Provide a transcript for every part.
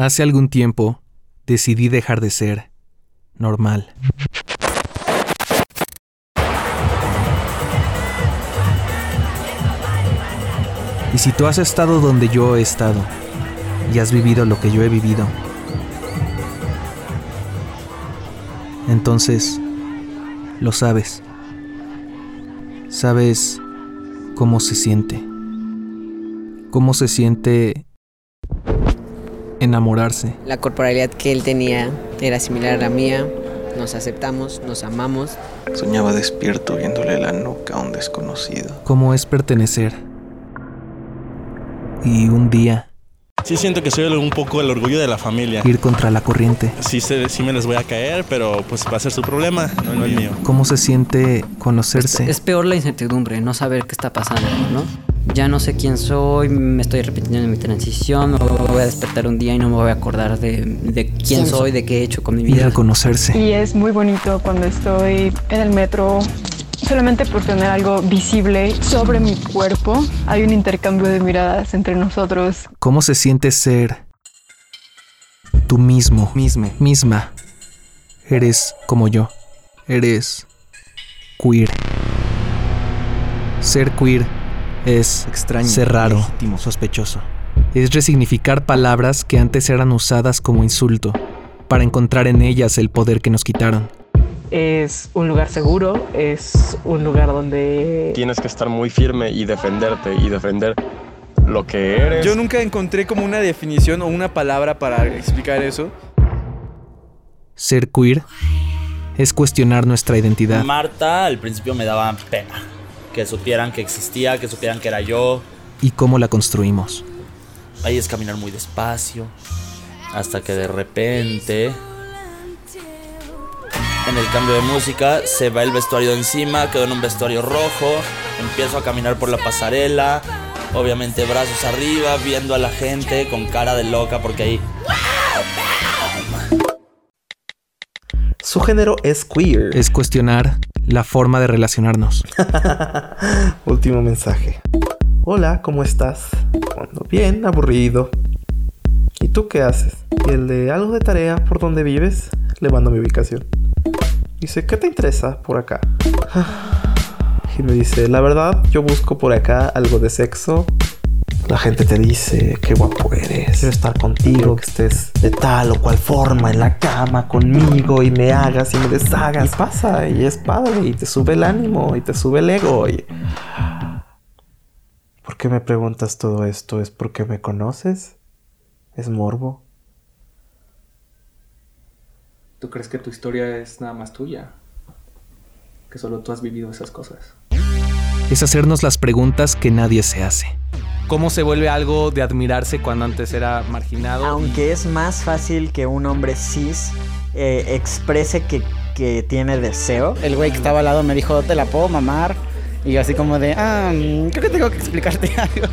Hace algún tiempo decidí dejar de ser normal. Y si tú has estado donde yo he estado y has vivido lo que yo he vivido, entonces lo sabes. Sabes cómo se siente. Cómo se siente enamorarse. La corporalidad que él tenía era similar a la mía. Nos aceptamos, nos amamos. Soñaba despierto viéndole la nuca a un desconocido. Cómo es pertenecer. Y un día Sí siento que soy un poco el orgullo de la familia. ir contra la corriente. Sí, sí me les voy a caer, pero pues va a ser su problema, no el mío. Cómo se siente conocerse. Es peor la incertidumbre, no saber qué está pasando, ¿no? Ya no sé quién soy, me estoy repitiendo en mi transición, me voy a despertar un día y no me voy a acordar de, de quién soy, de qué he hecho con mi Y vida. reconocerse. Y es muy bonito cuando estoy en el metro, solamente por tener algo visible sobre mi cuerpo. Hay un intercambio de miradas entre nosotros. Cómo se siente ser tú mismo, misma, misma. Eres como yo. Eres queer. Ser queer es Extraño, ser raro, legítimo. sospechoso. Es resignificar palabras que antes eran usadas como insulto, para encontrar en ellas el poder que nos quitaron. es un lugar seguro, es un lugar donde Tienes que estar muy firme y defenderte y defender lo que eres. Yo nunca encontré como una definición o una palabra para explicar eso. Ser queer es cuestionar nuestra identidad. Marta al principio me daba pena. Que supieran que existía, que supieran que era yo. y cómo la construimos. Ahí es caminar muy despacio. Hasta que de repente. En el cambio de música se va el vestuario de encima, quedo en un vestuario rojo, empiezo a caminar por la pasarela, obviamente brazos arriba, viendo a la gente con cara de loca porque ahí Su género es queer. Es cuestionar la forma de relacionarnos. Último mensaje. Hola, ¿cómo estás? Cuando bien, aburrido. ¿Y tú qué haces? El de algo de tarea por donde vives, le mando mi ubicación. Dice, ¿qué te interesa por acá? Y me dice, la verdad, yo busco por acá algo de sexo. La gente te dice, qué guapo eres, quiero estar contigo, que estés de tal o cual forma en la cama conmigo y me hagas y me deshagas. Y pasa, y es padre, y te sube el ánimo, y te sube el ego. Y... ¿Por qué me preguntas todo esto? ¿Es porque me conoces? ¿Es morbo? ¿Tú crees que tu historia es nada más tuya? Que solo tú has vivido esas cosas. Es hacernos las preguntas que nadie se hace. ¿Cómo se vuelve algo de admirarse cuando antes era marginado? Aunque es más fácil que un hombre cis eh, exprese que, que tiene deseo. El güey que estaba al lado me dijo, ¿te la puedo mamar? Y yo así como de, ah, mm, creo que tengo que explicarte algo.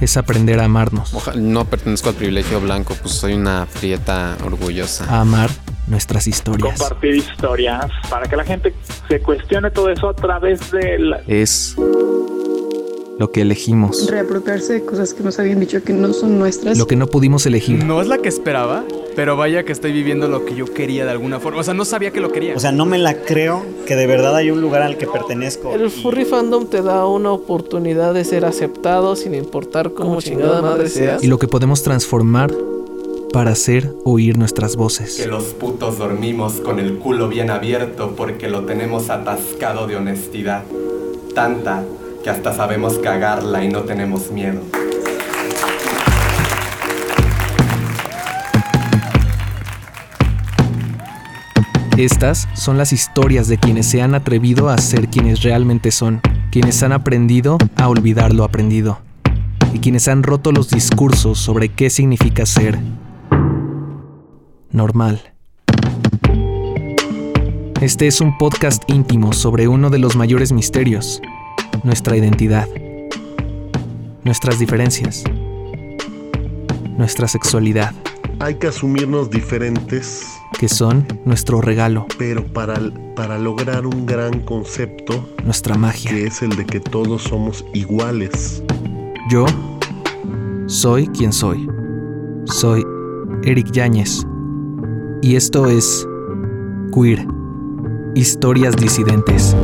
Es aprender a amarnos, Ojalá- no pertenezco al privilegio blanco, pues soy una prieta orgullosa. a amar nuestras historias. compartir historias para que la gente se cuestione todo eso a través de la... Es lo que elegimos, Reapropiarse de cosas que nos habían dicho que no son nuestras. lo que no pudimos elegir. No es la que esperaba, pero vaya que estoy viviendo lo que yo quería de alguna forma. O sea, no sabía que lo quería. O sea, no me la creo que de verdad hay un lugar al que pertenezco. El furry fandom te da una oportunidad de ser aceptado sin importar cómo chingada madre seas. Y lo que podemos transformar para hacer oír nuestras voces. Que los putos dormimos con el culo bien abierto porque lo tenemos atascado de honestidad. Tanta que hasta sabemos cagarla y no tenemos miedo. Estas son las historias de quienes se han atrevido a ser quienes realmente son, quienes han aprendido a olvidar lo aprendido y quienes han roto los discursos sobre qué significa ser normal. Este es un podcast íntimo sobre uno de los mayores misterios, nuestra identidad, nuestras diferencias, nuestra sexualidad, Hay que asumirnos diferentes, que son nuestro regalo, pero para, para lograr un gran concepto, nuestra magia. que es el de que todos somos iguales. Yo soy quien soy. Soy Eric Yáñez y esto es Queer, Historias Disidentes.